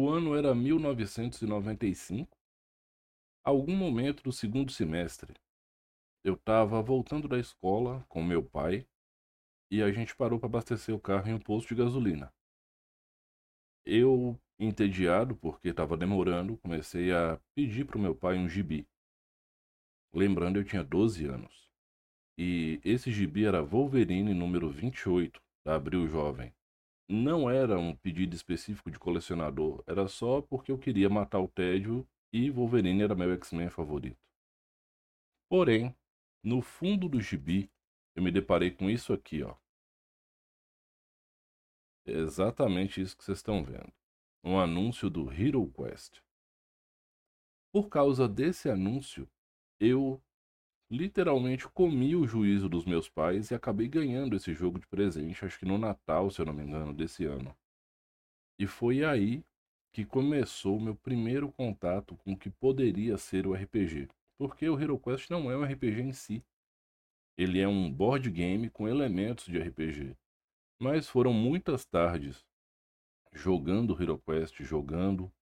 O ano era 1995. Algum momento do segundo semestre, eu estava voltando da escola com meu pai e a gente parou para abastecer o carro em um posto de gasolina. Eu, entediado porque estava demorando, comecei a pedir para o meu pai um gibi. Lembrando, eu tinha 12 anos. E esse gibi era Wolverine número 28, da Abril Jovem. Não era um pedido específico de colecionador, era só porque eu queria matar o tédio e Wolverine era meu X-Men favorito. Porém, no fundo do gibi, eu me deparei com isso aqui, ó. É exatamente isso que vocês estão vendo. Um anúncio do Hero Quest. Por causa desse anúncio, eu literalmente comi o juízo dos meus pais e acabei ganhando esse jogo de presente, acho que no Natal, se eu não me engano, desse ano. E foi aí que começou o meu primeiro contato com o que poderia ser o RPG. Porque o Hero Quest não é um RPG em si. Ele é um board game com elementos de RPG. Mas foram muitas tardes jogando Hero Quest, jogando,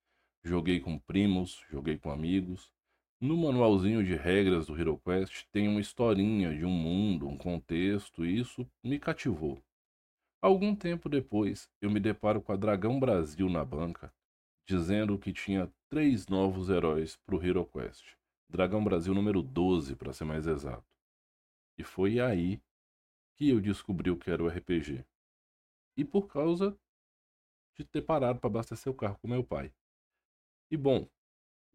joguei com primos, joguei com amigos, no manualzinho de regras do HeroQuest tem uma historinha de um mundo, um contexto, e isso me cativou. Algum tempo depois, eu me deparo com a Dragão Brasil na banca, dizendo que tinha três novos heróis para o HeroQuest. Dragão Brasil número 12, para ser mais exato. E foi aí que eu descobri o que era o RPG. E por causa de ter parado para abastecer o carro com meu pai. E bom,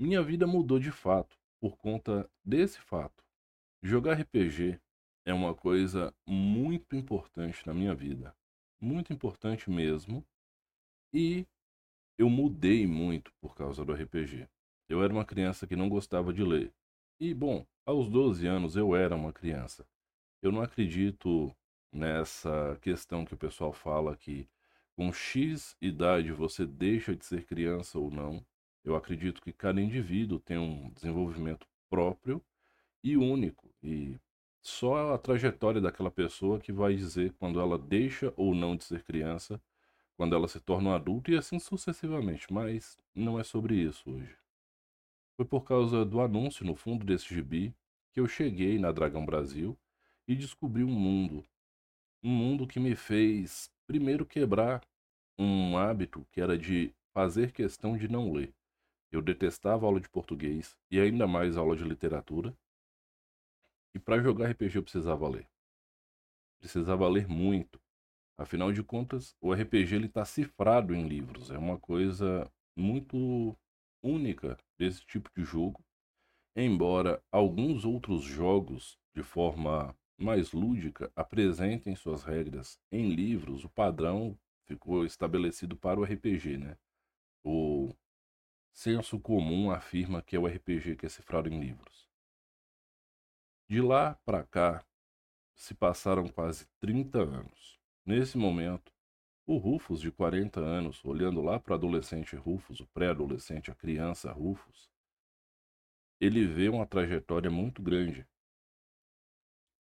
minha vida mudou de fato por conta desse fato. Jogar RPG é uma coisa muito importante na minha vida, muito importante mesmo. E eu mudei muito por causa do RPG. Eu era uma criança que não gostava de ler. E, bom, aos 12 anos eu era uma criança. Eu não acredito nessa questão que o pessoal fala que com X idade você deixa de ser criança ou não. Eu acredito que cada indivíduo tem um desenvolvimento próprio e único, e só a trajetória daquela pessoa que vai dizer quando ela deixa ou não de ser criança, quando ela se torna um adulto e assim sucessivamente, mas não é sobre isso hoje. Foi por causa do anúncio no fundo desse gibi que eu cheguei na Dragão Brasil e descobri um mundo. Um mundo que me fez primeiro quebrar um hábito que era de fazer questão de não ler. Eu detestava aula de português e ainda mais aula de literatura. E para jogar RPG eu precisava ler. Precisava ler muito. Afinal de contas, o RPG está cifrado em livros. É uma coisa muito única desse tipo de jogo. Embora alguns outros jogos, de forma mais lúdica, apresentem suas regras em livros, o padrão ficou estabelecido para o RPG, né? O senso comum afirma que é o RPG que é cifrado em livros. De lá para cá, se passaram quase 30 anos. Nesse momento, o Rufus, de 40 anos, olhando lá para o adolescente Rufus, o pré-adolescente, a criança Rufus, ele vê uma trajetória muito grande.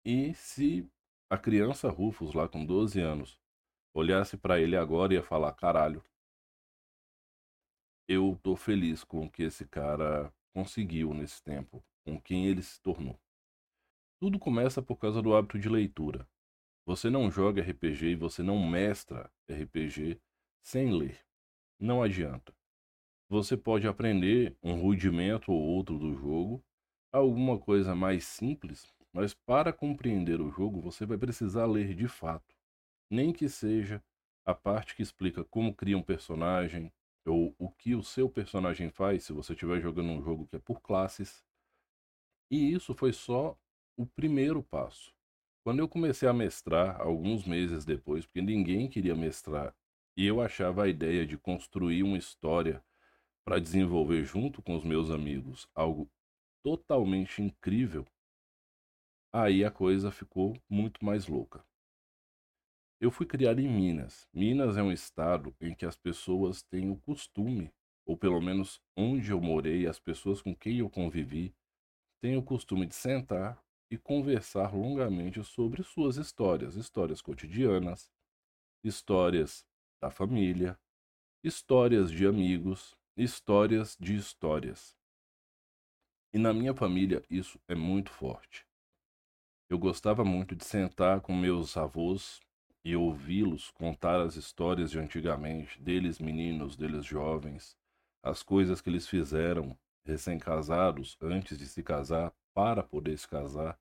E se a criança Rufus, lá com 12 anos, olhasse para ele agora e ia falar: caralho, eu tô feliz com o que esse cara conseguiu nesse tempo, com quem ele se tornou. Tudo começa por causa do hábito de leitura. Você não joga RPG e você não mestra RPG sem ler. Não adianta. Você pode aprender um rudimento ou outro do jogo, alguma coisa mais simples, mas para compreender o jogo você vai precisar ler de fato. Nem que seja a parte que explica como cria um personagem, ou o que o seu personagem faz se você estiver jogando um jogo que é por classes. E isso foi só o primeiro passo. Quando eu comecei a mestrar, alguns meses depois, porque ninguém queria mestrar, e eu achava a ideia de construir uma história para desenvolver junto com os meus amigos algo totalmente incrível, aí a coisa ficou muito mais louca. Eu fui criado em Minas. Minas é um estado em que as pessoas têm o costume, ou pelo menos onde eu morei, as pessoas com quem eu convivi, têm o costume de sentar e conversar longamente sobre suas histórias, histórias cotidianas, histórias da família, histórias de amigos, histórias de histórias. E na minha família isso é muito forte. Eu gostava muito de sentar com meus avós e ouvi-los contar as histórias de antigamente, deles meninos, deles jovens, as coisas que eles fizeram recém-casados antes de se casar para poder se casar,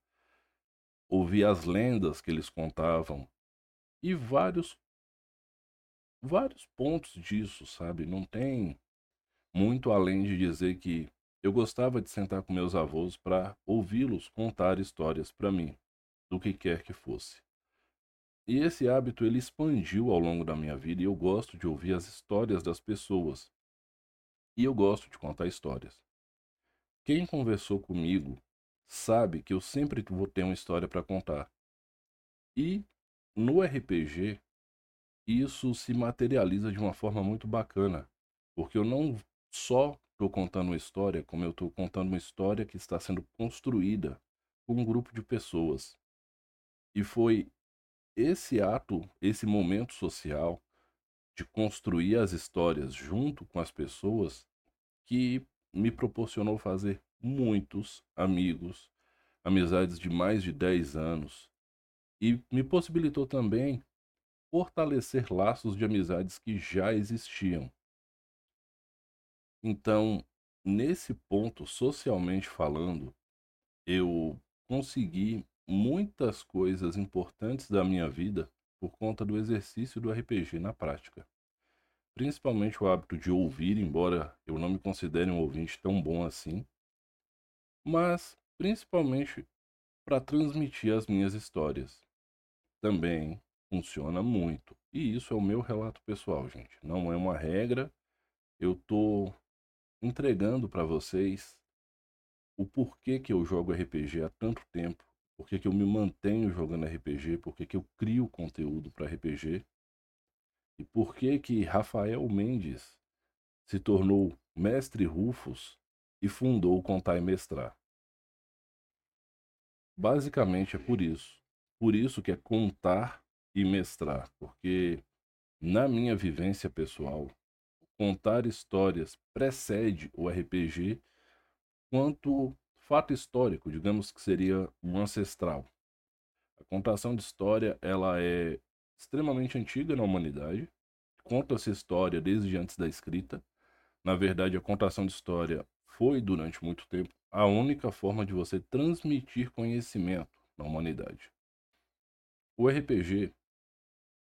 ouvir as lendas que eles contavam e vários vários pontos disso, sabe? Não tem muito além de dizer que eu gostava de sentar com meus avós para ouvi-los contar histórias para mim, do que quer que fosse. E esse hábito ele expandiu ao longo da minha vida e eu gosto de ouvir as histórias das pessoas. E eu gosto de contar histórias. Quem conversou comigo sabe que eu sempre vou ter uma história para contar. E no RPG isso se materializa de uma forma muito bacana, porque eu não só estou contando uma história, como eu estou contando uma história que está sendo construída por um grupo de pessoas. E foi esse ato, esse momento social de construir as histórias junto com as pessoas que me proporcionou fazer muitos amigos, amizades de mais de 10 anos e me possibilitou também fortalecer laços de amizades que já existiam. Então, nesse ponto, socialmente falando, eu consegui muitas coisas importantes da minha vida por conta do exercício do RPG na prática. Principalmente o hábito de ouvir, embora eu não me considere um ouvinte tão bom assim, mas principalmente para transmitir as minhas histórias. Também funciona muito. E isso é o meu relato pessoal, gente. Não é uma regra. Eu tô entregando para vocês o porquê que eu jogo RPG há tanto tempo, porquê que eu me mantenho jogando RPG, porquê que eu crio conteúdo para RPG e porquê que Rafael Mendes se tornou mestre Rufus e fundou o Contar e Mestrar. Basicamente é por isso. Por isso que é contar e mestrar, porque na minha vivência pessoal, contar histórias precede o RPG quanto fato histórico, digamos que seria um ancestral. A contação de história, ela é extremamente antiga na humanidade. Conta-se história desde antes da escrita. Na verdade, a contação de história foi durante muito tempo a única forma de você transmitir conhecimento na humanidade. O RPG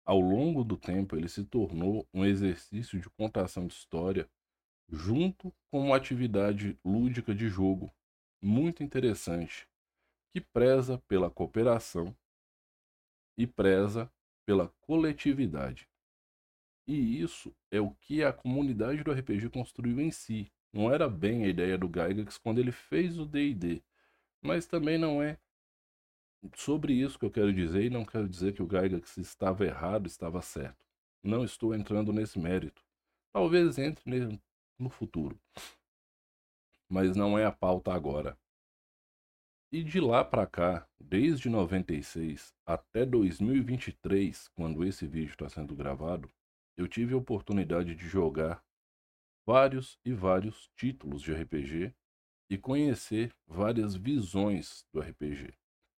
ao longo do tempo, ele se tornou um exercício de contação de história junto com uma atividade lúdica de jogo muito interessante, que preza pela cooperação e preza pela coletividade. E isso é o que a comunidade do RPG construiu em si. Não era bem a ideia do Gygax quando ele fez o D&D, mas também não é sobre isso que eu quero dizer, e não quero dizer que o Gygax estava errado, estava certo. Não estou entrando nesse mérito. Talvez entre no futuro. Mas não é a pauta agora. E de lá para cá, desde 96 até 2023, quando esse vídeo está sendo gravado, eu tive a oportunidade de jogar vários e vários títulos de RPG e conhecer várias visões do RPG.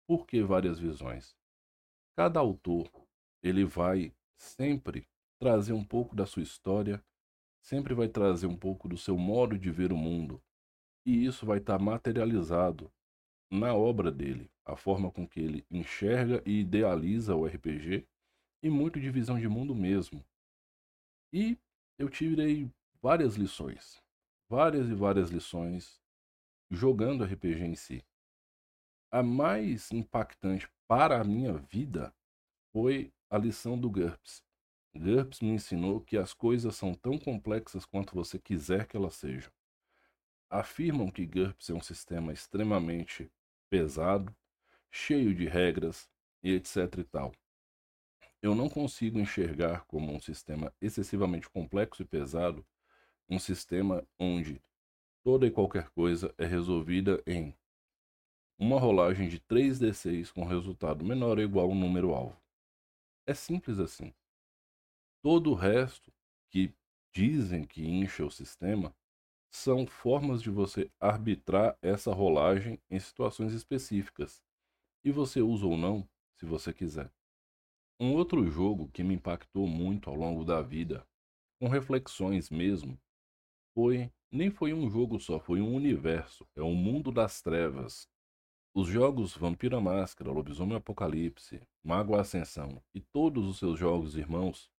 Por que várias visões? Cada autor, ele vai sempre trazer um pouco da sua história, sempre vai trazer um pouco do seu modo de ver o mundo. E isso vai estar materializado na obra dele, a forma com que ele enxerga e idealiza o RPG e muito de visão de mundo mesmo. E eu tirei várias lições, várias e várias lições jogando RPG em si a mais impactante para a minha vida foi a lição do GURPS. GURPS me ensinou que as coisas são tão complexas quanto você quiser que elas sejam. Afirmam que GURPS é um sistema extremamente pesado, cheio de regras e etc e tal. Eu não consigo enxergar como um sistema excessivamente complexo e pesado, um sistema onde toda e qualquer coisa é resolvida em uma rolagem de 3d6 com resultado menor ou igual ao número alvo. É simples assim. Todo o resto que dizem que incha o sistema são formas de você arbitrar essa rolagem em situações específicas. E você usa ou não, se você quiser. Um outro jogo que me impactou muito ao longo da vida, com reflexões mesmo, foi nem foi um jogo só, foi um universo, é o mundo das trevas. Os jogos Vampira Máscara, Lobisomem Apocalipse, Mago Ascensão e todos os seus jogos irmãos,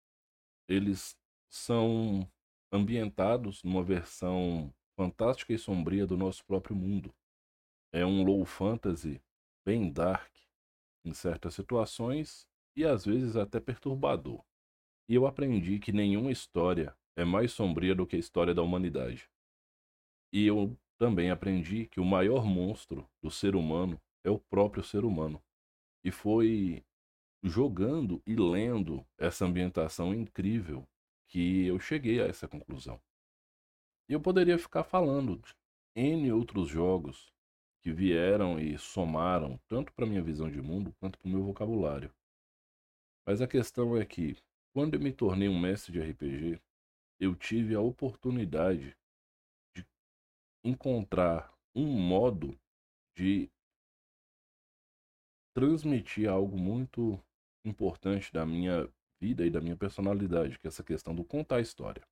eles são ambientados numa versão fantástica e sombria do nosso próprio mundo. É um low fantasy bem dark em certas situações e às vezes até perturbador. E eu aprendi que nenhuma história é mais sombria do que a história da humanidade. E eu também aprendi que o maior monstro do ser humano é o próprio ser humano. E foi jogando e lendo essa ambientação incrível que eu cheguei a essa conclusão. Eu poderia ficar falando de N outros jogos que vieram e somaram tanto para minha visão de mundo quanto para o meu vocabulário. Mas a questão é que, quando eu me tornei um mestre de RPG, eu tive a oportunidade de encontrar um modo de transmitir algo muito importante da minha vida e da minha personalidade, que é essa questão do contar história.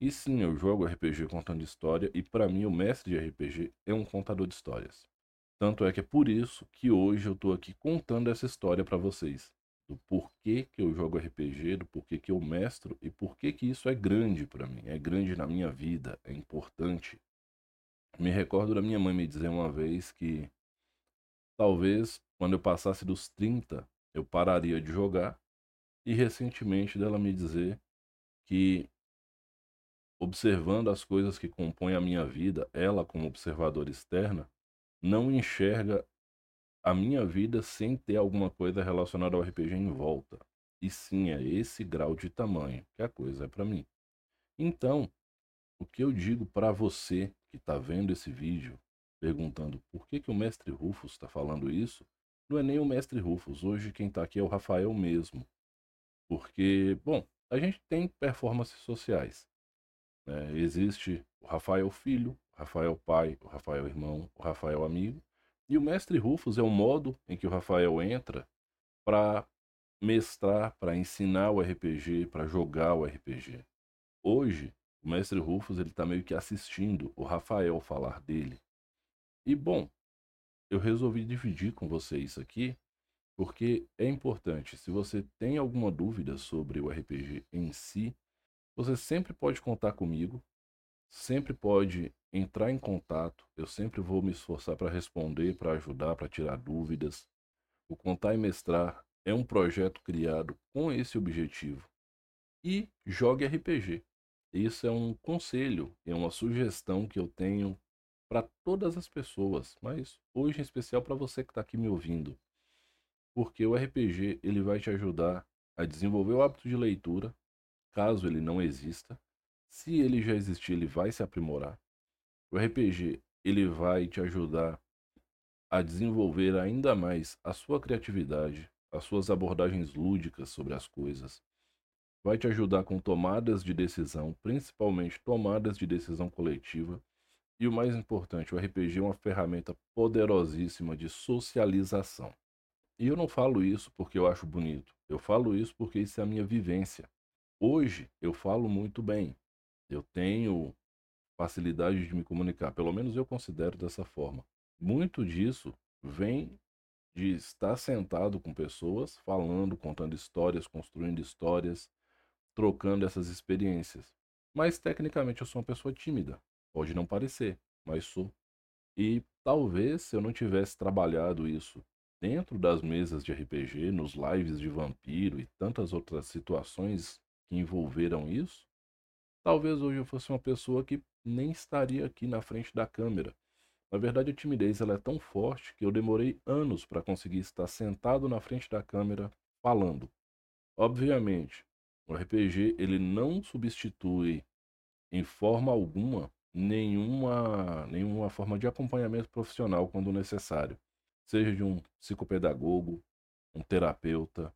E sim, eu jogo RPG contando história e para mim o mestre de RPG é um contador de histórias. Tanto é que é por isso que hoje eu tô aqui contando essa história para vocês, do porquê que eu jogo RPG, do porquê que eu mestro e porquê que isso é grande para mim, é grande na minha vida, é importante. Me recordo da minha mãe me dizer uma vez que talvez quando eu passasse dos 30 eu pararia de jogar e recentemente dela me dizer que observando as coisas que compõem a minha vida, ela como observadora externa não enxerga a minha vida sem ter alguma coisa relacionada ao RPG em volta. E sim, é esse grau de tamanho que a coisa é para mim. Então, o que eu digo para você que está vendo esse vídeo, perguntando por que, que o mestre Rufus está falando isso, não é nem o mestre Rufus. Hoje quem está aqui é o Rafael mesmo. Porque, bom, a gente tem performances sociais. Né? Existe o Rafael filho, o Rafael pai, o Rafael irmão, o Rafael amigo. E o mestre Rufus é o modo em que o Rafael entra para mestrar, para ensinar o RPG, para jogar o RPG. Hoje, o mestre Rufus ele está meio que assistindo o Rafael falar dele. E bom, eu resolvi dividir com você isso aqui porque é importante. Se você tem alguma dúvida sobre o RPG em si, você sempre pode contar comigo, sempre pode entrar em contato. Eu sempre vou me esforçar para responder, para ajudar, para tirar dúvidas. O Contar e Mestrar é um projeto criado com esse objetivo. E jogue RPG. Isso é um conselho, é uma sugestão que eu tenho para todas as pessoas, mas hoje em especial para você que está aqui me ouvindo porque o RPG ele vai te ajudar a desenvolver o hábito de leitura, caso ele não exista. Se ele já existir, ele vai se aprimorar. O RPG ele vai te ajudar a desenvolver ainda mais a sua criatividade, as suas abordagens lúdicas sobre as coisas. Vai te ajudar com tomadas de decisão, principalmente tomadas de decisão coletiva. E o mais importante, o RPG é uma ferramenta poderosíssima de socialização. E eu não falo isso porque eu acho bonito. Eu falo isso porque isso é a minha vivência. Hoje eu falo muito bem. Eu tenho facilidade de me comunicar, pelo menos eu considero dessa forma. Muito disso vem de estar sentado com pessoas, falando, contando histórias, construindo histórias, trocando essas experiências. Mas tecnicamente eu sou uma pessoa tímida. Pode não parecer, mas sou. E talvez se eu não tivesse trabalhado isso dentro das mesas de RPG, nos lives de vampiro e tantas outras situações que envolveram isso, talvez hoje eu fosse uma pessoa que nem estaria aqui na frente da câmera. Na verdade, a timidez ela é tão forte que eu demorei anos para conseguir estar sentado na frente da câmera falando. Obviamente, o RPG ele não substitui em forma alguma nenhuma nenhuma forma de acompanhamento profissional quando necessário seja de um psicopedagogo, um terapeuta,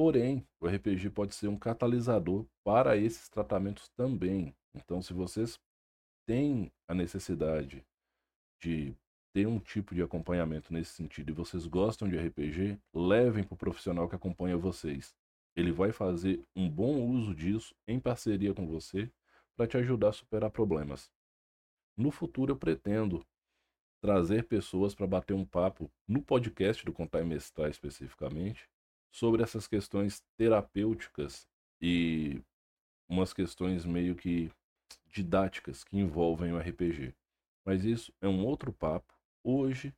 Porém, o RPG pode ser um catalisador para esses tratamentos também. Então, se vocês têm a necessidade de ter um tipo de acompanhamento nesse sentido e vocês gostam de RPG, levem para o profissional que acompanha vocês. Ele vai fazer um bom uso disso em parceria com você para te ajudar a superar problemas. No futuro eu pretendo trazer pessoas para bater um papo no podcast do Contar e Mestrar especificamente sobre essas questões terapêuticas e umas questões meio que didáticas que envolvem o RPG. Mas isso é um outro papo. Hoje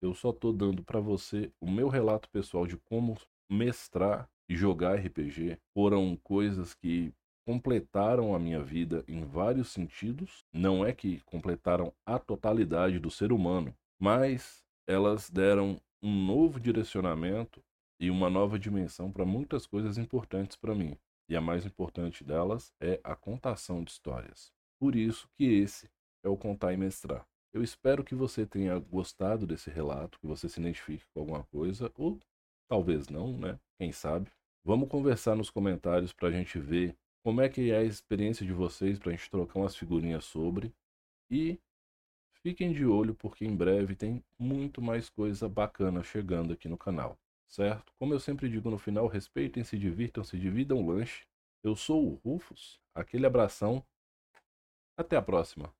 eu só estou dando para você o meu relato pessoal de como mestrar e jogar RPG. Foram coisas que completaram a minha vida em vários sentidos. Não é que completaram a totalidade do ser humano, mas elas deram um novo direcionamento e uma nova dimensão para muitas coisas importantes para mim. E a mais importante delas é a contação de histórias. Por isso que esse é o Contar e Mestrar. Eu espero que você tenha gostado desse relato, que você se identifique com alguma coisa, ou talvez não, né? Quem sabe. Vamos conversar nos comentários para a gente ver como é que é a experiência de vocês, para a gente trocar umas figurinhas sobre. E fiquem de olho, porque em breve tem muito mais coisa bacana chegando aqui no canal, certo? Como eu sempre digo no final, respeitem-se, divirtam-se, dividam o lanche. Eu sou o Rufus, aquele abração. Até a próxima.